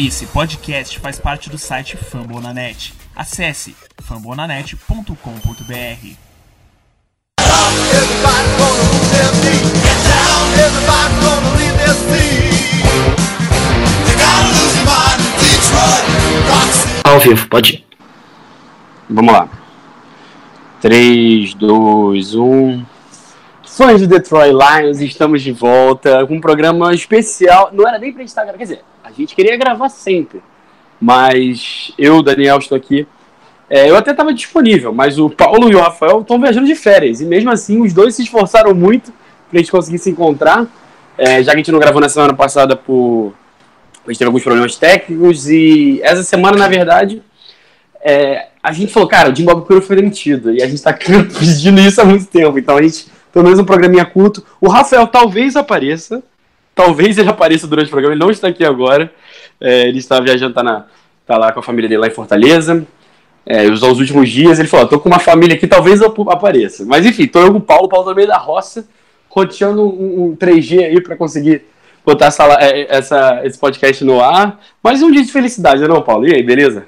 Esse podcast faz parte do site Fambonanet. Acesse fambonanet.com.br. Ao vivo, pode ir. Vamos lá. 3, 2, 1. Fãs do Detroit Lions, estamos de volta com um programa especial. Não era nem pra gente estar quer dizer, a gente queria gravar sempre. Mas eu, Daniel, estou aqui. É, eu até estava disponível, mas o Paulo e o Rafael estão viajando de férias. E mesmo assim, os dois se esforçaram muito pra gente conseguir se encontrar. É, já que a gente não gravou na semana passada por. A gente teve alguns problemas técnicos. E essa semana, na verdade, é, a gente falou, cara, o Jim Bob Cura foi demitido. E a gente tá pedindo isso há muito tempo. Então a gente, pelo menos um programinha curto. O Rafael talvez apareça. Talvez ele apareça durante o programa. Ele não está aqui agora. É, ele está viajando, tá, na, tá lá com a família dele lá em Fortaleza. É, os, os últimos dias ele falou, tô com uma família aqui, talvez eu apareça. Mas enfim, tô eu com o Paulo, o Paulo tá no meio da roça, roteando um, um 3G aí para conseguir botar essa, é, essa, esse podcast no ar. Mas um dia de felicidade, não, Paulo? E aí, beleza?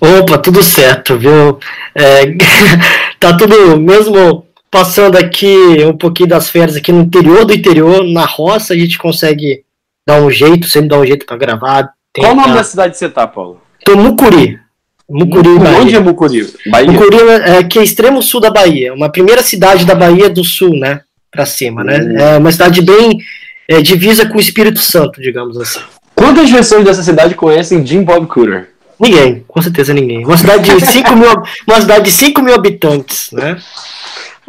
Opa, tudo certo, viu? É, tá tudo mesmo passando aqui um pouquinho das férias aqui no interior do interior, na roça, a gente consegue dar um jeito, sempre dar um jeito para gravar. Qual o nome tentar- da cidade que você tá, Paulo? Tô Mucuri. Mucuri, Bahia. Onde é Mucuri? Bahia? Mucuri é que é extremo sul da Bahia, uma primeira cidade da Bahia do sul, né? Pra cima, né? Hum. É uma cidade bem é, divisa com o Espírito Santo, digamos assim. Quantas pessoas dessa cidade conhecem Jim Bob Cooter? Ninguém, com certeza ninguém. Uma cidade de 5 mil, uma cidade de 5 mil habitantes, né?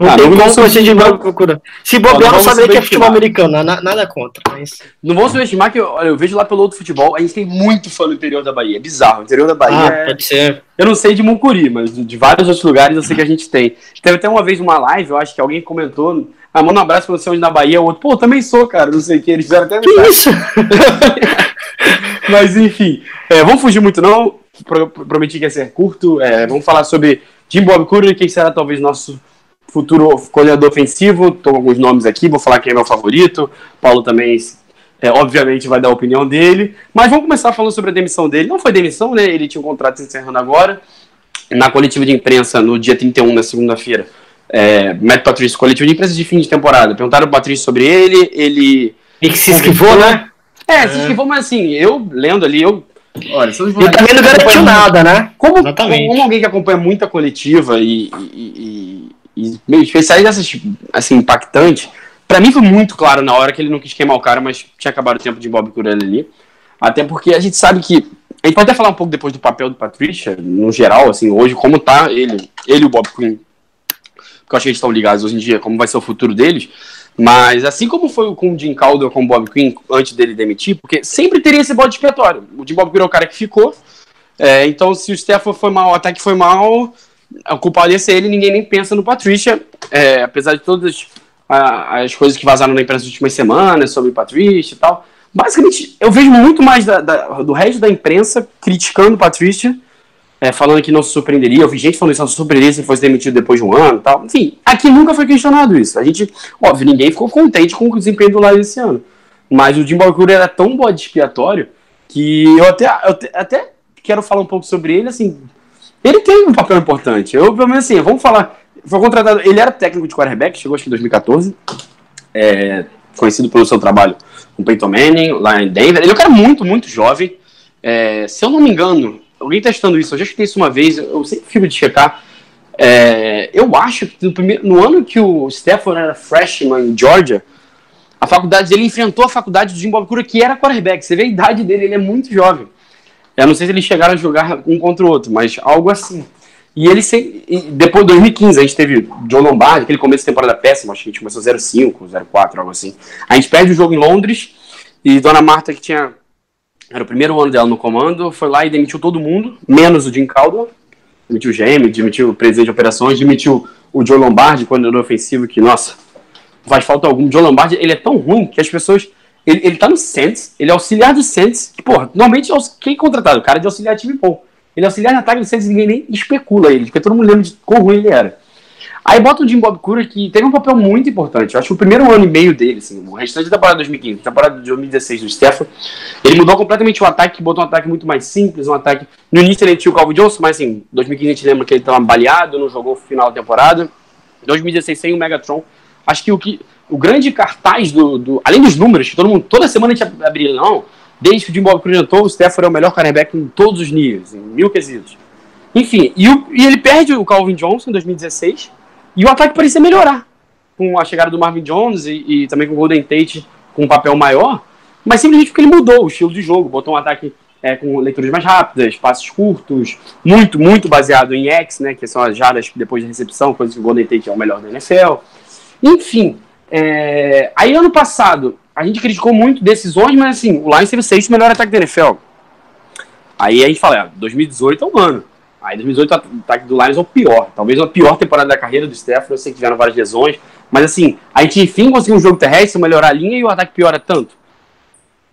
Não Ah, tem não como subestimar- novo procura. Se bobear, não não saberia que é futebol americano, na- nada contra. Mas... Não vamos subestimar que, olha, eu vejo lá pelo outro futebol, a gente tem muito fã no interior da Bahia. É bizarro. O interior da Bahia Ah, é... pode ser. Eu não sei de Mucuri, mas de vários outros lugares eu sei que a gente tem. Teve até uma vez uma live, eu acho que alguém comentou. Ah, manda um abraço pra você onde na Bahia, o outro, pô, também sou, cara, não sei o que. Eles fizeram até Que isso? Mas enfim, é, vamos fugir muito não. Pro- prometi que ia ser curto. É, vamos falar sobre Jim Bob Cooter, quem será talvez nosso futuro coordenador ofensivo. Tô com alguns nomes aqui, vou falar quem é meu favorito. Paulo também, é, obviamente, vai dar a opinião dele. Mas vamos começar falando sobre a demissão dele. Não foi demissão, né? Ele tinha um contrato se encerrando agora. Na coletiva de imprensa, no dia 31, na segunda-feira, é, Matt Patrício, coletiva de imprensa de fim de temporada. Perguntaram pro Patrício sobre ele, ele E que se esquivou, né? é, se esquivou, mas assim, eu lendo ali, eu. Olha, se eu E também não garantiu nada, né? Como, Exatamente. como alguém que acompanha muita coletiva e, e, e, meio especiais dessas, assim, impactante, pra mim foi muito claro na hora que ele não quis queimar o cara, mas tinha acabado o tempo de Bob Curelli ali. Até porque a gente sabe que. A gente pode até falar um pouco depois do papel do Patricia, no geral, assim, hoje, como tá ele, ele e o Bob Quinn. Porque eu acho que eles estão ligados hoje em dia, como vai ser o futuro deles. Mas assim como foi com o Jim Caldwell com o Bob Quinn antes dele demitir, porque sempre teria esse bode expiatório. O Jim Bob Quinn é o cara que ficou. é, então, se o Stefan foi mal, o ataque foi mal, a culpa ia ser ele, ninguém nem pensa no Patricia. É, apesar de todas as coisas que vazaram na imprensa nas últimas semanas sobre o Patricia e tal. Basicamente, eu vejo muito mais da- da- do resto da imprensa criticando o Patricia, é, falando que não se surpreenderia. Eu vi gente falando isso, não se surpreenderia se fosse demitido depois de um ano e tal. Enfim, aqui nunca foi questionado isso. A gente, óbvio, ninguém ficou contente com o desempenho do Lions esse ano. Mas o Jim Balcura era tão bode expiatório que eu até, eu até quero falar um pouco sobre ele, assim. Ele tem um papel importante. Eu, pelo menos assim, vamos falar. Foi contratado. Ele era técnico de quarterback, chegou acho que em 2014. É, conhecido pelo seu trabalho com Peyton Manning, lá em Denver. Ele é um cara muito, muito jovem. É, se eu não me engano, alguém testando isso, eu já escutei isso uma vez, eu sempre fico de checar. É, eu acho que no, primeiro, no ano que o Stephen era freshman em Georgia, a faculdade dele enfrentou a faculdade do Jim Bob Cura, que era quarterback. Você vê a idade dele, ele é muito jovem. Eu não sei se eles chegaram a jogar um contra o outro, mas algo assim. E ele depois de 2015, a gente teve John Lombardi, aquele começo de temporada péssimo, acho que a gente começou 0-5, 0-4, algo assim. A gente perde o jogo em Londres e Dona Marta, que tinha. Era o primeiro ano dela no comando, foi lá e demitiu todo mundo, menos o Jim Caldwell. Demitiu o GM, demitiu o presidente de operações, demitiu o Joe Lombardi, coordenador ofensivo, que, nossa, faz falta algum. Joe Lombardi, ele é tão ruim que as pessoas. Ele, ele tá no Saints, ele é auxiliar do Saints, que, porra, normalmente é quem é contratado? O cara de auxiliar time bom. Ele é auxiliar de ataque do Saints e ninguém nem especula ele, porque todo mundo lembra de quão ruim ele era. Aí bota o Jim Bob Cura que teve um papel muito importante. Eu acho que o primeiro ano e meio dele, assim, o restante da temporada de 2015, temporada de 2016 do Stafford, ele mudou completamente o ataque, botou um ataque muito mais simples, um ataque. No início ele tinha o Calvin Johnson, mas assim, 2015 a gente lembra que ele estava baleado, não jogou o final da temporada. 2016 sem o Megatron. Acho que o que o grande cartaz do, do além dos números, que todo mundo toda semana a gente abria, não, desde que o Jim Bob Cura entrou, o Stafford é o melhor cornerback em todos os níveis, em mil quesitos. Enfim, e, o, e ele perde o Calvin Johnson em 2016 e o ataque parecia melhorar com a chegada do Marvin Jones e, e também com o Golden Tate com um papel maior, mas simplesmente porque ele mudou o estilo de jogo, botou um ataque é, com leituras mais rápidas, passos curtos, muito, muito baseado em X, né, que são as jardas depois da recepção, coisa que o Golden Tate é o melhor da NFL. Enfim, é... aí ano passado a gente criticou muito decisões, mas assim, o Lions teve o sexto melhor ataque da NFL. Aí a gente fala, é, 2018 é um ano. Aí 2018 o ataque do Lions é o pior. Talvez a pior temporada da carreira do Stafford. Eu sei que tiveram várias lesões. Mas assim, a gente enfim conseguiu um jogo terrestre, melhorar a linha e o ataque piora tanto.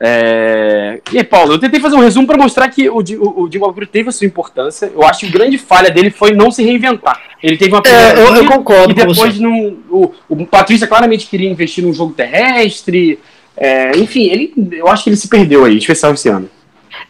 É... E aí, Paulo, eu tentei fazer um resumo para mostrar que o, o, o Jim Bob teve a sua importância. Eu acho que a grande falha dele foi não se reinventar. Ele teve uma É, eu, eu concordo e depois não, o, o Patrícia claramente queria investir num jogo terrestre. É, enfim, ele, eu acho que ele se perdeu aí, especial esse ano.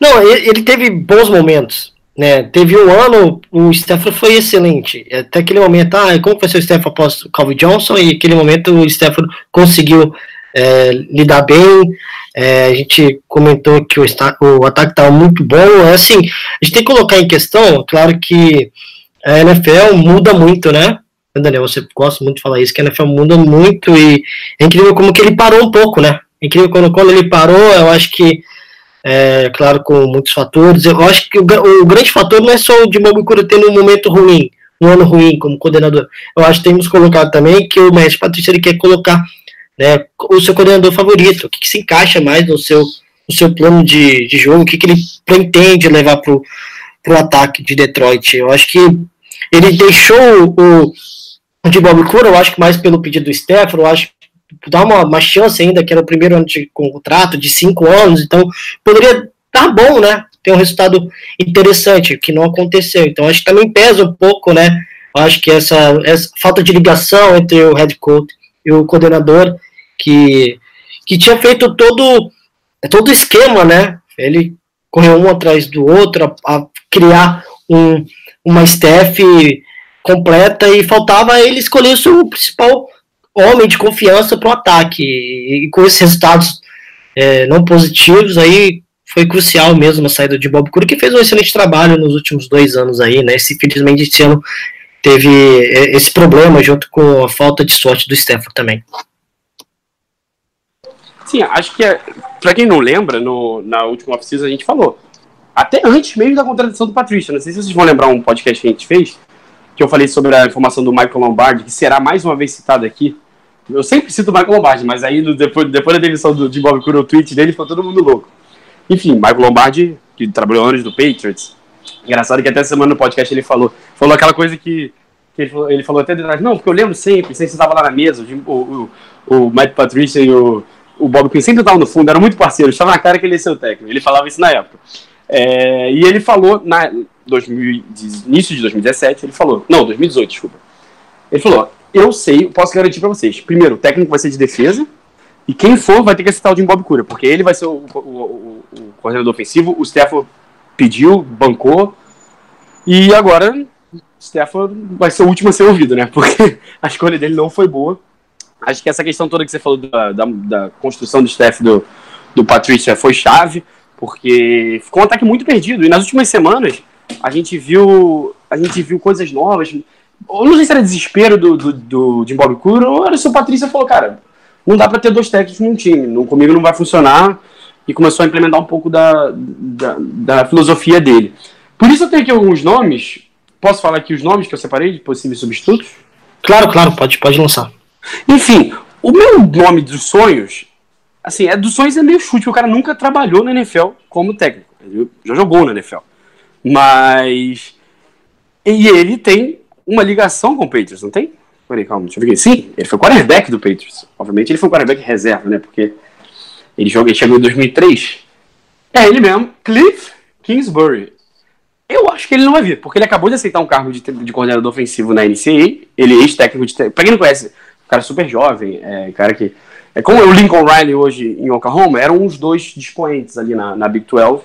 Não, ele, ele teve bons momentos. Né? Teve um ano, o Stafford foi excelente. Até aquele momento, ah, como vai ser o após o Calvin Johnson? E aquele momento o Stafford conseguiu é, lidar bem. É, a gente comentou que o, esta- o ataque estava muito bom. É assim, a gente tem que colocar em questão, claro que a NFL muda muito, né? Daniel, você gosta muito de falar isso, que a NFL muda muito e é incrível como que ele parou um pouco, né? É incrível quando, quando ele parou, eu acho que é, claro, com muitos fatores. Eu acho que o, o grande fator não é só o de Cura tendo um momento ruim, um ano ruim como coordenador. Eu acho que temos colocado também que o Mestre Patrício ele quer colocar né, o seu coordenador favorito, o que, que se encaixa mais no seu, no seu plano de, de jogo, o que, que ele pretende levar para o ataque de Detroit. Eu acho que ele deixou o, o de Bob Cura, eu acho que mais pelo pedido do Stefano, eu acho dá uma, uma chance ainda, que era o primeiro ano de contrato, de cinco anos, então poderia estar bom, né? Ter um resultado interessante, que não aconteceu. Então acho que também pesa um pouco, né? Acho que essa, essa falta de ligação entre o head coach e o coordenador, que, que tinha feito todo todo o esquema, né? Ele correu um atrás do outro, a, a criar um, uma staff completa e faltava ele escolher o seu principal homem de confiança para o ataque. E, com esses resultados é, não positivos, aí foi crucial mesmo a saída de Bob Cura, que fez um excelente trabalho nos últimos dois anos aí, né? Esse, infelizmente, esse ano teve é, esse problema junto com a falta de sorte do Stefano também. Sim, acho que, é, pra quem não lembra, no, na última oficina a gente falou. Até antes mesmo da contratação do Patrícia. Não sei se vocês vão lembrar um podcast que a gente fez, que eu falei sobre a informação do Michael Lombardi, que será mais uma vez citado aqui. Eu sempre cito o Michael Lombardi, mas aí no, depois, depois da demissão do, de Bob Cura, o tweet dele, ficou todo mundo louco. Enfim, Michael Lombardi, que trabalhou anos no Patriots. Engraçado que até semana no podcast ele falou, falou aquela coisa que, ele, falou, ele falou até detrás, não, porque eu lembro sempre, sempre você estava lá na mesa, o, o, o, Matt Patricia e o, o Bob Quinn sempre estavam no fundo, eram muito parceiros, estava na cara que ele ia ser o técnico, ele falava isso na época. É, e ele falou, na 2000, de- início de 2017, ele falou, não, 2018, desculpa. Ele falou, eu sei, posso garantir pra vocês, primeiro, o técnico vai ser de defesa, e quem for vai ter que acertar o Jim Bob Cura, porque ele vai ser o, o, o- o coordenador ofensivo, o Stafford pediu, bancou, e agora Stafford vai ser o último a ser ouvido, né? Porque a escolha dele não foi boa. Acho que essa questão toda que você falou da, da, da construção do staff do, do Patrícia foi chave, porque ficou um ataque muito perdido. E nas últimas semanas a gente viu a gente viu coisas novas. Eu não sei se era desespero do, do, do Jim Bob Cura ou era se o Patrícia falou, cara, não dá pra ter dois técnicos num time, não, comigo não vai funcionar. E começou a implementar um pouco da, da, da filosofia dele. Por isso eu tenho aqui alguns nomes. Posso falar aqui os nomes que eu separei de possíveis substitutos? Claro, claro, pode, pode lançar. Enfim, o meu nome dos sonhos, assim, é dos sonhos é meio chute, o cara nunca trabalhou na NFL como técnico. Ele já jogou na NFL. Mas. E ele tem uma ligação com o Patriots, não tem? Peraí, calma, deixa eu ver aqui. Sim, ele foi quarterback do Patriots. Obviamente ele foi quarterback reserva, né? Porque ele, joga, chegou em 2003. É ele mesmo, Cliff Kingsbury. Eu acho que ele não vai vir, porque ele acabou de aceitar um cargo de, de coordenador ofensivo na NCAA. Ele é ex-técnico de. Pra quem não conhece, um cara super jovem, é, cara que. É como o Lincoln Riley hoje em Oklahoma, eram os dois dispoentes ali na, na Big 12.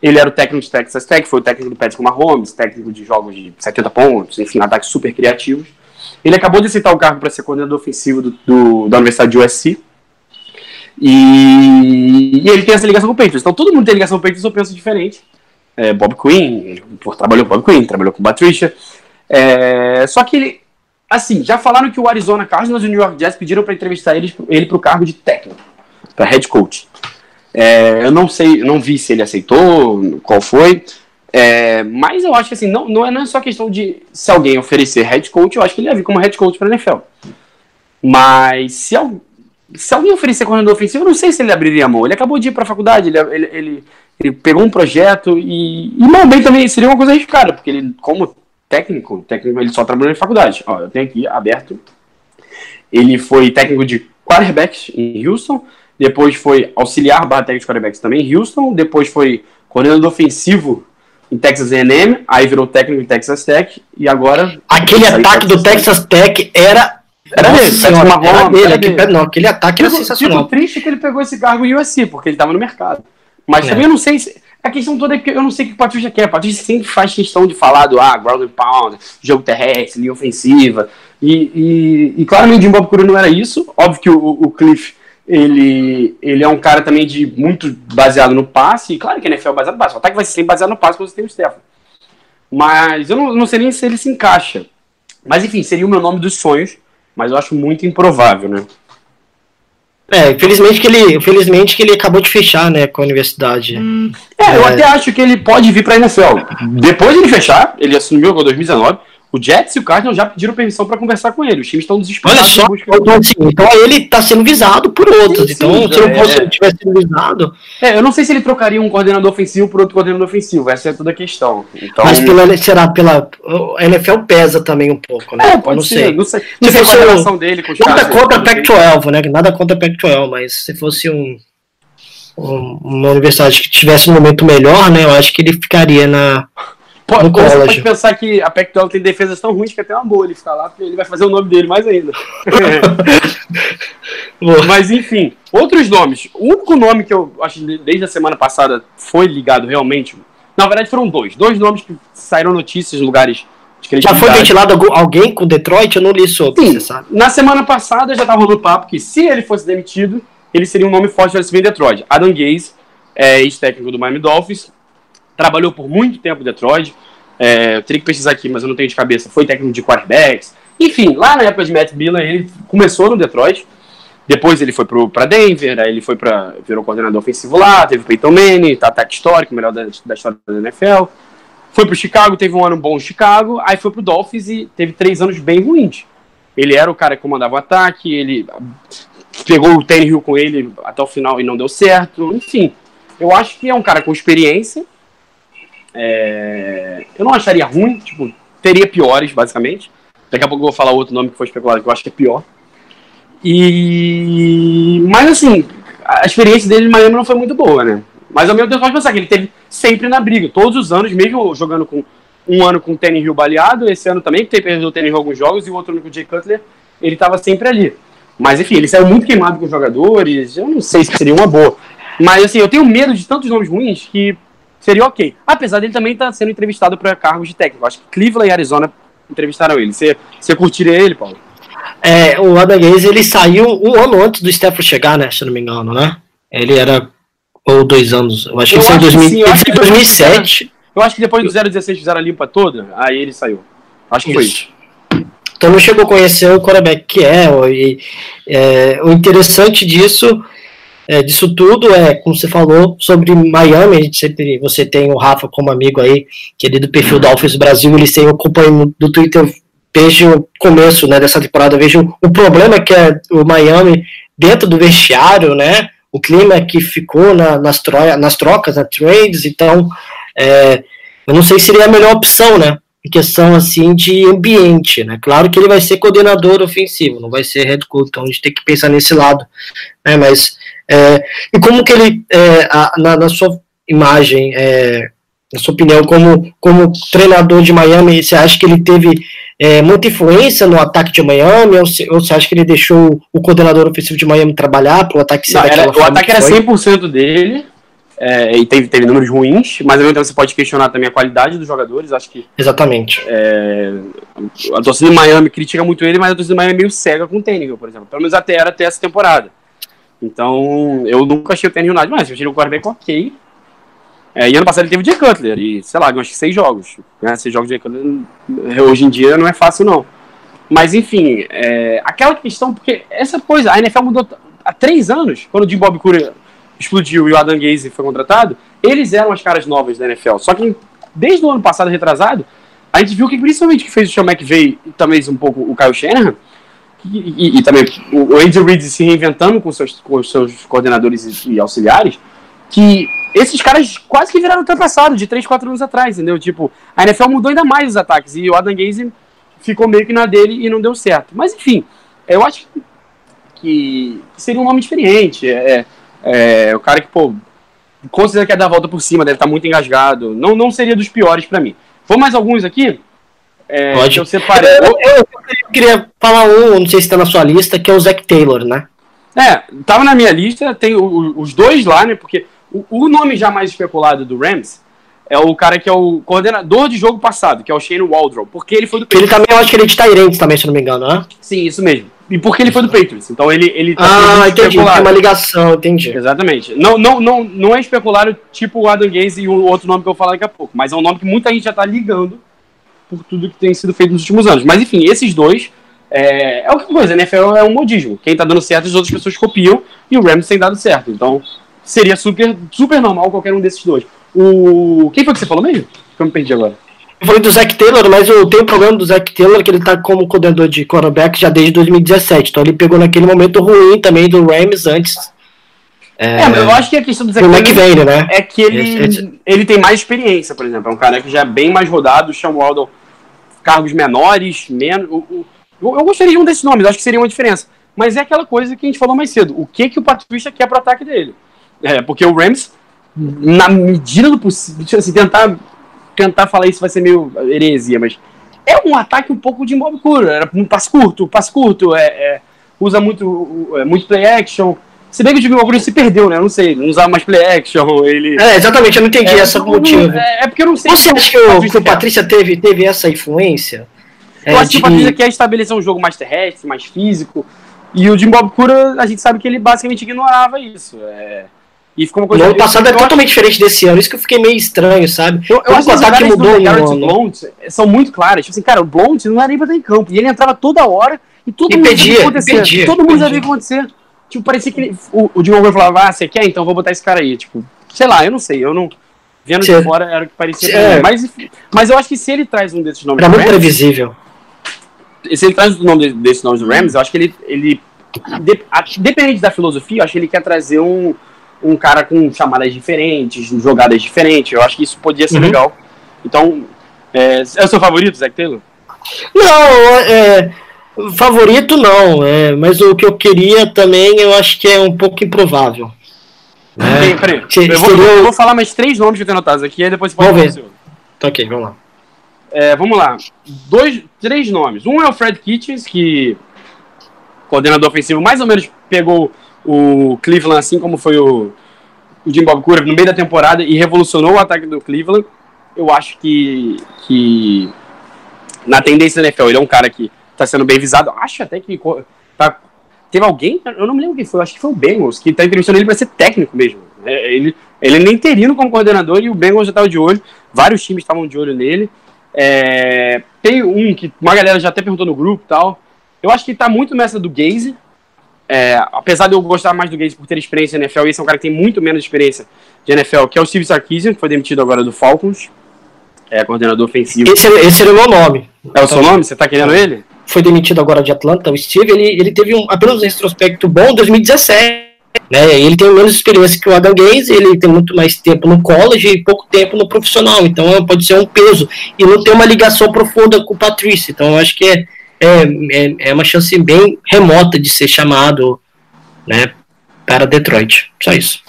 Ele era o técnico de Texas Tech, foi o técnico do Patrick Mahomes, técnico de jogos de 70 pontos, enfim, ataques super criativos. Ele acabou de aceitar o cargo para ser coordenador ofensivo do, do, da Universidade de USC. E, e, ele tem essa ligação com o Patriots. Então todo mundo tem ligação com o Patriots, eu penso diferente. É, Bob Quinn, ele trabalhou com Bob Quinn, trabalhou com Patricia. É, só que ele, assim, já falaram que o Arizona Cardinals e o New York Jets pediram para entrevistar ele, ele para o cargo de técnico, para head coach. É, eu não sei, não vi se ele aceitou, qual foi. É, mas eu acho que assim, não, não, é, não é só questão de se alguém oferecer head coach, eu acho que ele ia vir como head coach para a NFL. Mas se, se alguém oferecer coordenador ofensivo, eu não sei se ele abriria a mão. Ele acabou de ir para a faculdade, ele, ele, ele, ele, pegou um projeto e, e mal bem também seria uma coisa arriscada, porque ele, como técnico, técnico ele só trabalhou em faculdade. Ó, eu tenho aqui aberto. Ele foi técnico de quarterbacks em Houston, depois foi auxiliar barra técnico de quarterbacks também em Houston, depois foi coordenador ofensivo em Texas A&M, aí virou técnico em Texas Tech e agora aquele ataque do Texas Tech era era Nossa dele, senhora, Patrick era dele, era aquele, dele. não, aquele ataque era Fico- sensacional. Fico triste que ele pegou esse cargo em USC, porque ele estava no mercado. Mas É. também eu não sei se. A questão toda é que eu não sei o que o Patrícia quer. A Patrícia sempre faz questão de falar do ah, ground and pound, jogo terrestre, linha ofensiva. E, e, e claramente o Jim Bob Cura não era isso. Óbvio que o, o Cliff ele, ele é um cara também de muito baseado no passe. E claro que a NFL é baseado no passe. O ataque vai ser sempre baseado no passe quando você tem o Stefan. Mas eu não, não sei nem se ele se encaixa. Mas enfim, seria o meu nome dos sonhos. Mas eu acho muito improvável, né? É, infelizmente que ele, infelizmente que ele acabou de fechar, né, com a universidade. É, eu É. até acho que ele pode vir pra NFL. Depois de ele fechar, ele assumiu em 2019. O Jets e o Cardinals já pediram permissão pra conversar com ele. Os times estão desesperados. Olha só, então, assim, então ele tá sendo visado por outros. Sim, então, sim, se não é, ele tivesse sido visado, É, eu não sei se ele trocaria um coordenador ofensivo por outro coordenador ofensivo. Essa é toda a questão. Então, mas pela, será pela. A NFL pesa também um pouco, né? é, pode não ser. sei. Não sei, Se não sei qual é a relação dele com os Nada caras. contra a Pac-12, né? Nada contra a Pac-12, mas se fosse um, um- uma universidade que tivesse um momento melhor, né? Eu acho que ele ficaria na. Pode, no college. pode pensar que a Pac-12 tem defesas tão ruins que até uma boa ele ficar lá, porque ele vai fazer o nome dele mais ainda. Mas enfim, outros nomes. O único nome que eu acho desde a semana passada foi ligado realmente. Na verdade, foram dois. Dois nomes que saíram notícias em lugares Já foi ventilado alguém com Detroit? Eu não li sobre, Sim, você sabe? na semana passada já tava rolando papo que se ele fosse demitido, ele seria um nome forte para receber em Detroit. Adam Gaze, é, ex-técnico do Miami Dolphins, trabalhou por muito tempo em Detroit. É, eu teria que pesquisar aqui, mas eu não tenho de cabeça. Foi técnico de quarterbacks. Enfim, lá na época de Matt Miller, ele começou no Detroit. Depois ele foi para Denver, aí ele foi para virou coordenador ofensivo lá, teve o Peyton Manning, tá ataque histórico, melhor da, da história da NFL. Foi pro Chicago, teve um ano bom em Chicago, aí foi pro Dolphins e teve três anos bem ruins. Ele era o cara que comandava o ataque, ele pegou o Tannehill com ele até o final e não deu certo. Enfim, eu acho que é um cara com experiência. É, Eu não acharia ruim, tipo, teria piores, basicamente. Daqui a pouco eu vou falar outro nome que foi especulado que eu acho que é pior. E. Mas assim, a experiência dele em Miami não foi muito boa, né? Mas ao mesmo tempo pode pensar que ele teve sempre na briga, todos os anos, mesmo jogando com um ano com o Tannehill baleado, esse ano também, que teve perdeu o Tannehill alguns jogos, e o outro ano com o Jay Cutler, ele estava sempre ali. Mas enfim, ele saiu muito queimado com os jogadores, eu não sei se seria uma boa. Mas assim, eu tenho medo de tantos nomes ruins que seria ok. Apesar dele também estar sendo entrevistado para cargos de técnico. Acho que Cleveland e Arizona entrevistaram ele. Você, você curtiria ele, Paulo? É, o Adam Gaze, ele saiu um ano antes do Stafford chegar, né? Se eu não me engano, né? Ele era. Ou dois anos. Eu acho que Eu que 2000 sim, eu ele acho saiu em que- 2007. Eu acho que depois do 016 fizeram a limpa toda, aí ele saiu. Acho que foi isso. Isso. Então não chegou a conhecer o quarterback que é. E, é, o interessante disso, é, disso tudo é, como você falou, sobre Miami. A gente sempre, você tem o Rafa como amigo aí, que ele é do perfil do Alphys Brasil, ele sempre acompanha do Twitter desde o começo né, dessa temporada. Vejo o problema que é o Miami dentro do vestiário, né? O clima que ficou na- nas, tro nas trocas, trades, então é, eu não sei se seria a melhor opção, né? Em questão assim de ambiente, né? Claro que ele vai ser coordenador ofensivo, não vai ser head coach, então a gente tem que pensar nesse lado, né? Mas é, e como que ele é, a- na, na sua imagem, é, Na sua opinião, como, como treinador de Miami, você acha que ele teve é, muita influência no ataque de Miami? Ou você, ou você acha que ele deixou o coordenador ofensivo de Miami trabalhar para o ataque ser Não, era- o ataque que era foi? 100% dele. é, e teve, teve números ruins, mas ao mesmo tempo você pode questionar também a qualidade dos jogadores. Acho que Exatamente. é, a torcida de Miami critica muito ele, mas a torcida de Miami é meio cega com o Tannehill, por exemplo. Pelo menos até era até essa temporada. Então, eu nunca achei o Tannehill nada demais. Eu achei o quarterback ok. É, e ano passado ele teve o Jay Cutler, e sei lá, acho que seis jogos. Né? Seis jogos de Jay Cutler hoje em dia não é fácil, não. Mas enfim, é, aquela questão, porque essa coisa, a NFL mudou há três anos, quando o Jim Bob Cura explodiu e o Adam Gaze foi contratado, eles eram as caras novas da NFL. Só que desde o ano passado, retrasado, a gente viu que principalmente que fez o Sean McVay e também um pouco o Kyle Shanahan, e, e- e também o o Andy Reid se reinventando com seus, com os seus coordenadores e, e auxiliares, que esses caras quase que viraram ultrapassado de 3, 4 anos atrás, entendeu? Tipo, a NFL mudou ainda mais os ataques e o Adam Gaze ficou meio que na dele e não deu certo. Mas enfim, eu acho que, que seria um nome diferente. É, é, o cara que, pô, com certeza quer dar a volta por cima, deve estar muito engasgado. Não, não seria dos piores pra mim. Vou mais alguns aqui? É, Pode. que eu separei. Eu, eu- eu queria falar um, não sei se está na sua lista, que é o Zach Taylor, né? É, tava na minha lista, tem o- os dois lá, né? Porque o, o nome já mais especulado do Rams é o cara que é o coordenador de jogo passado, que é o Shane Waldron, porque ele foi do Ele Patriots. também, eu acho que ele é de Tyrants também, se não me engano, né? Sim, isso mesmo. E porque ele foi do Patriots. Então ele, ele tá Ah, entendi. Tem especulado. uma ligação, entendi. Exatamente. Não, não, não, não é especulado tipo o Adam Gaze e o outro nome que eu vou falar daqui a pouco, mas é um nome que muita gente já tá ligando por tudo que tem sido feito nos últimos anos. Mas enfim, esses dois é, é o que coisa, a NFL é um modismo. Quem tá dando certo, as outras pessoas copiam e o Rams tem dado certo. Então seria super, super normal qualquer um desses dois. O. Quem foi que você falou mesmo? Que eu me perdi agora. Eu falei do Zach Taylor, mas eu tenho um problema do Zach Taylor que ele tá como coordenador de quarterback já desde 2017. Então ele pegou naquele momento ruim também do Rams antes. É, mas eu acho que a questão do Zach do Taylor né? é que ele, ele tem mais experiência, por exemplo. É um cara que já é bem mais rodado, o Sean Waldon, cargos menores, menos. eu, eu gostaria de um desses nomes, acho que seria uma diferença. Mas é aquela coisa que a gente falou mais cedo. O que, que o Patrícia quer pro ataque dele? É, porque o Rams, na medida do possível, assim, tentar, tentar falar isso vai ser meio heresia, mas é um ataque um pouco de mob cura. Era um passe curto, passe curto, é, é, usa muito, é, muito play action. Se bem que o Jimmy Garoppolo se perdeu, né? Eu não sei, não usava mais play action, ele... É, exatamente, eu não entendi essa não- motivo. não- É, é porque eu não sei. Você acha que o, que o Patrícia teve, teve essa influência? Eu É, acho que o de- Patrícia quer estabelecer um jogo mais terrestre, mais físico. E o Jim Bob Cura, a gente sabe que ele basicamente ignorava isso. é. E ficou uma coisa. No ano passado é eu acho- totalmente diferente desse ano, isso que eu fiquei meio estranho, sabe? Eu, eu acho que as jogadas mudou do Garrett. Blount são muito claras. Tipo assim, cara, o Blount não era nem pra estar em campo. E ele entrava toda hora e todo E mundo perdia, sabia o que acontecer. perdia, todo mundo perdia. sabia o que acontecer. Tipo, parecia que ele, o, o Bob falava, ah, você quer? Então vou botar esse cara aí. Tipo, sei lá, eu não sei. Eu não. Vendo de fora era o que parecia. É. Mas, mas eu acho que se ele traz um desses nomes Era muito Rams, previsível. se ele traz o nome de- desses nomes do Rams, eu acho que ele, ele de, a- dependente da filosofia, eu acho que ele quer trazer um, um cara com chamadas diferentes, jogadas diferentes. Eu acho que isso podia ser Uhum. legal. Então, é, é o seu favorito, Zach Taylor? Não, é, favorito não, é, mas o que eu queria também eu acho que é um pouco improvável. Tem- peraí, Se- eu, vou, seria eu vou falar mais três nomes que eu tenho anotados aqui, aí depois você pode Vamos ver. Tá ok, vamos lá. É, vamos lá. Dois, três nomes. Um é o Fred Kitchens, que coordenador ofensivo mais ou menos pegou o Cleveland, assim como foi o, o Jim Bob Cura no meio da temporada e revolucionou o ataque do Cleveland. Eu acho que, que na tendência da NFL, ele é um cara que está sendo bem visado. Acho até que tá, teve alguém, eu não me lembro quem foi, acho que foi o Bengals, que está entrevistando ele para ser técnico mesmo. É, ele, ele é nem interino como coordenador e o Bengals já estava de olho. Vários times estavam de olho nele. É, tem um que uma galera já até perguntou no grupo e tal. Eu acho que tá muito nessa do Gaze. É, apesar de eu gostar mais do Gaze por ter experiência na NFL, esse é um cara que tem muito menos experiência de NFL, que é o Steve Sarkisian, que foi demitido agora do Falcons. É coordenador ofensivo. Esse, esse era o meu nome. É o seu nome? Você tá querendo ele? Foi demitido agora de Atlanta, o Steve, ele, ele teve um, apenas um retrospecto bom em 2017. Né? Ele tem menos experiência que o Adam Gaze, ele tem muito mais tempo no college e pouco tempo no profissional, então pode ser um peso. E não tem uma ligação profunda com o Patrício, então eu acho que é, é, é, é uma chance bem remota de ser chamado né, para Detroit. Só isso.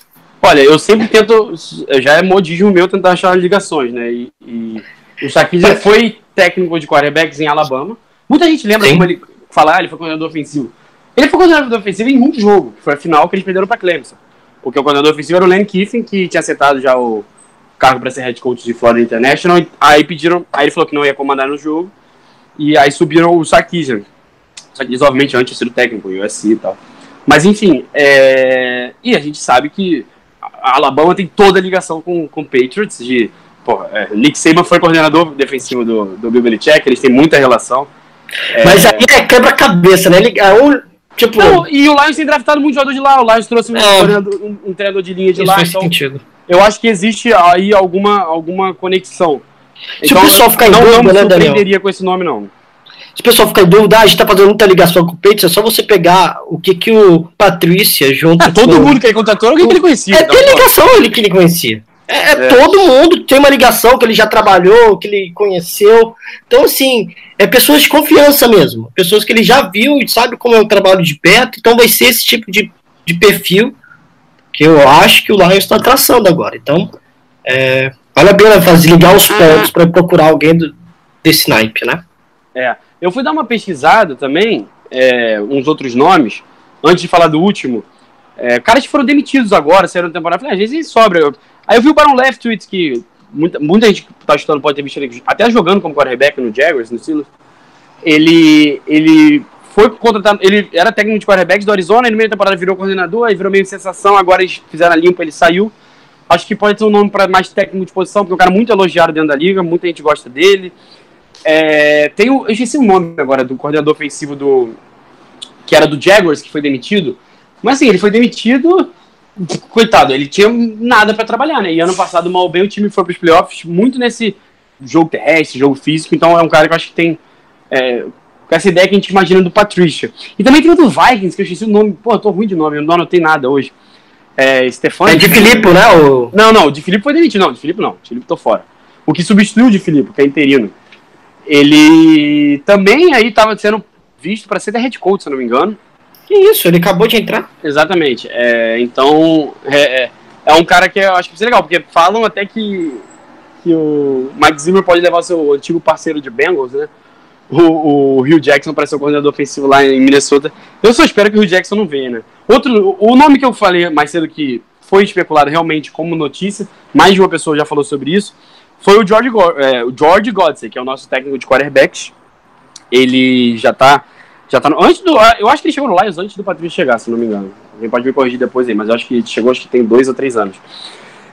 Olha, eu sempre tento. Já é modismo meu tentar achar ligações, né? E, e o Sarkisian foi técnico de quarterbacks em Alabama. Muita gente lembra Sim. como ele falar, ah, ele foi coordenador ofensivo. Ele foi coordenador ofensivo em um jogo, que foi a final que eles perderam para Clemson. Porque o coordenador ofensivo era o Lane Kiffin, que tinha aceitado já o cargo para ser head coach de Florida International. Aí pediram, aí ele falou que não ia comandar no jogo. E aí subiram o Sarkisian. Sarkisian, obviamente, antes de ser o técnico, o USC e tal. Mas enfim, é... e a gente sabe que a Alabama tem toda a ligação com com o Patriots. De, é, Nick Saban foi coordenador defensivo do, do Bill Belichick, eles têm muita relação. Mas aí é quebra-cabeça, né? Ele, é tipo, Não, e o Lions tem draftado muito jogador de lá. O Lions trouxe um, É. coordenador- um- um treinador de linha de isso lá. faz Então, sentido. eu acho que existe aí alguma, alguma conexão. Se o pessoal ficar em não, dúvida, não me né, Daniel? surpreenderia com esse nome, não. Se o pessoal ficar em dúvida, ah, a gente tá fazendo muita ligação com o Patriots, é só você pegar o que que o Patrícia junto Ah, todo com... mundo que ele contratou era alguém que ele conhecia. É, então, tem ligação ele que ele conhecia. É, é todo mundo tem uma ligação que ele já trabalhou, que ele conheceu. Então, assim, é pessoas de confiança mesmo. Pessoas que ele já viu e sabe como é o trabalho de perto. Então, vai ser esse tipo de, de perfil que eu acho que o Lions está traçando agora. Então, é, vale a pena fazer, ligar os pontos para procurar alguém do- desse naipe, né? É. Eu fui dar uma pesquisada também, é, uns outros nomes, antes de falar do último. É, caras que foram demitidos agora, saíram da temporada. Falei, às vezes sobra. Eu- Aí eu vi o Baron Leftwich, que muita, muita gente que tá chutando pode ter visto ele até jogando como quarterback no Jaguars, no Steelers. Ele, ele foi contratado, ele era técnico de quarterbacks do Arizona, no meio da temporada virou coordenador, aí virou meio sensação, agora eles fizeram a limpa, ele saiu. Acho que pode ser um nome para mais técnico de posição, porque é um cara muito elogiado dentro da liga, muita gente gosta dele. É, tem o, eu esqueci o nome agora do coordenador ofensivo do. que era do Jaguars, que foi demitido. Mas assim, ele foi demitido. Coitado, ele tinha nada pra trabalhar, né? E ano passado, mal bem, o time foi pros playoffs muito nesse jogo terrestre, jogo físico. Então é um cara que eu acho que tem. é, com essa ideia que a gente imagina do Patricia. E também tem o do Vikings, que eu esqueci o nome. Pô, eu tô ruim de nome, eu não anotei nada hoje. É, Stefan. É de Filipe, né? O... Não, não, de Filipe foi demitido. Não, de Filipe não. De Filipe tô fora. O que substituiu o de Filipe, que é interino. Ele também aí tava sendo visto para ser da head coach, se eu não me engano. Que isso, ele acabou de entrar. Exatamente. É, então, é, é- é um cara que eu acho que vai ser legal, porque falam até que, que o Mike Zimmer pode levar seu antigo parceiro de Bengals, né? O, o Hugh Jackson para ser o coordenador ofensivo lá em Minnesota. Eu só espero que o Hugh Jackson não venha, né? Outro, o nome que eu falei mais cedo que foi especulado realmente como notícia, mais de uma pessoa já falou sobre isso, foi o George, é, o George Godsey, que é o nosso técnico de quarterbacks. Ele já tá já tá no, antes do eu acho que ele chegou no Lions antes do Patrício chegar, se não me engano. Alguém pode me corrigir depois aí, mas eu acho que ele chegou acho que tem dois ou três anos.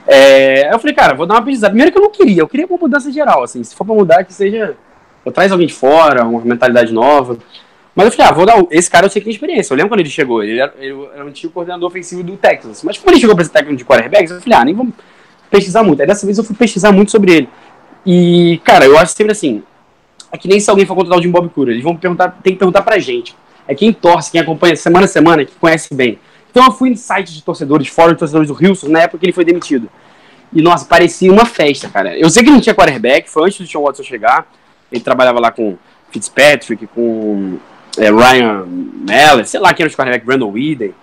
É, eu falei, cara, vou dar uma pesquisada. Primeiro que eu não queria, eu queria uma mudança geral, assim, se for pra mudar que seja ou traz alguém de fora, uma mentalidade nova. Mas eu falei, ah, vou dar. Esse cara eu sei que tem experiência. Eu lembro quando ele chegou, ele era, ele era um antigo coordenador ofensivo do Texas. Mas quando ele chegou pra esse técnico de quarterbacks, eu falei, ah, nem vamos pesquisar muito. Aí dessa vez eu fui pesquisar muito sobre ele. E, cara, eu acho sempre assim. É que nem se alguém for contratar o Jim Bob Cura. Eles vão perguntar, tem que perguntar pra gente. É quem torce, quem acompanha semana a semana, que conhece bem. Então eu fui em sites de torcedores, fórum de torcedores do Wilson, na época que ele foi demitido. E, nossa, parecia uma festa, cara. Eu sei que não tinha quarterback, foi antes do Sean Watson chegar. Ele trabalhava lá com Fitzpatrick, com é, Ryan Mallett, sei lá quem era os quarterback, Brandon Whedon.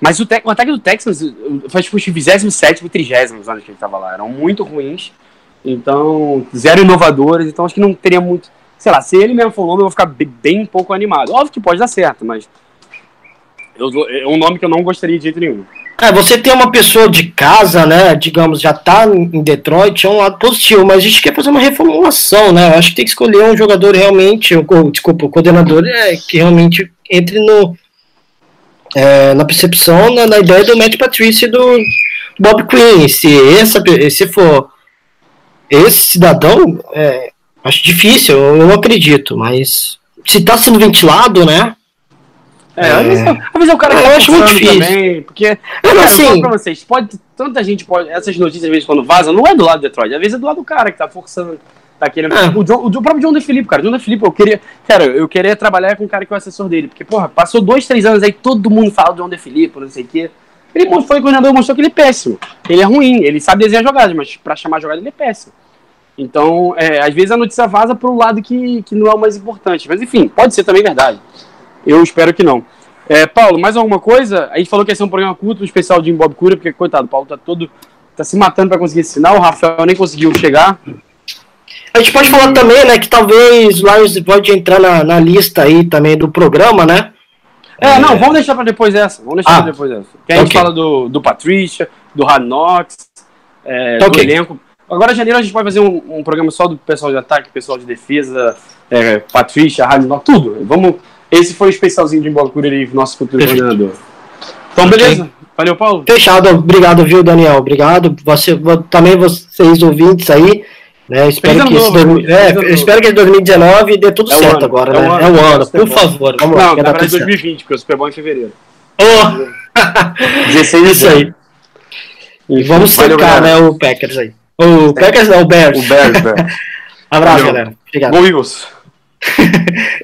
Mas o, o ataque do Texans foi tipo os 27 e 30 anos que ele tava lá. Eram muito ruins. Então, zero inovadores. Então, acho que não teria muito. Sei lá, se ele mesmo for o nome, eu vou ficar be- bem pouco animado. Óbvio que pode dar certo, mas. eu- é um nome que eu não gostaria de jeito nenhum. É, você tem uma pessoa de casa, né? Digamos, já tá em Detroit, é um lado positivo, mas a gente quer fazer uma reformulação, né? Eu acho que tem que escolher um jogador realmente, ou, desculpa, o coordenador é, que realmente entre no é, na percepção, na, na ideia do Matt Patricia e do Bob Quinn. Se, essa, se for esse cidadão, é, acho difícil, eu não acredito, mas se tá sendo ventilado, né? É, às vezes, às vezes é o cara que Eu tá acho muito difícil. também, porque Eu, Cara, assim, pra vocês, pode, tanta gente pode. Essas notícias, às vezes, quando vazam, não é do lado do Detroit, às vezes é do lado do cara que tá forçando, tá querendo. É. O, John, o, o próprio John DeFilippo, cara, o John DeFilippo, eu queria. Cara, eu queria trabalhar com um cara que é o assessor dele, porque, porra, passou dois, três anos aí, todo mundo fala do John DeFilippo, não sei o quê. Ele foi coordenador e mostrou que ele é péssimo. Ele é ruim, ele sabe desenhar jogadas, mas pra chamar jogada ele é péssimo. Então, é, às vezes a notícia vaza pro lado que, que não é o mais importante. Mas enfim, pode ser também verdade. Eu espero que não. É, Paulo, mais alguma coisa? A gente falou que ia ser um programa curto, um especial de Bob Cura, porque, coitado, o Paulo tá todo. tá se matando pra conseguir esse sinal, o Rafael nem conseguiu chegar. A gente pode falar também, né, que talvez o Lions pode entrar na, na lista aí também do programa, né? É, não, vamos deixar pra depois essa. Vamos deixar Ah. pra depois essa. Que a gente Ok. fala do, do Patrícia, do Knocks, é, Tá do elenco. Agora, em janeiro, a gente vai fazer um, um programa só do pessoal de ataque, pessoal de defesa, é, Patrícia, Knocks, tudo. Vamos. Esse foi o especialzinho de Embocura aí, nosso futuro coordenador. Então, beleza. Valeu, Paulo. Fechado, obrigado, viu, Daniel? Obrigado. Você, também vocês ouvintes aí. Né? Espero que, novo, dois- feliz é, eu novo. espero que 2019 dê tudo É certo ano, agora, é o né? ano, é o é o ano, por favor. Vamos lá, na verdade, tudo certo. 2020, porque o Super Bowl é em fevereiro. Oh, 16 de isso aí. E vamos galera. né, o Packers aí. O Packers não, o Bears. O Bears, Bears. Abraço, Valeu. galera. Obrigado. Go Eagles.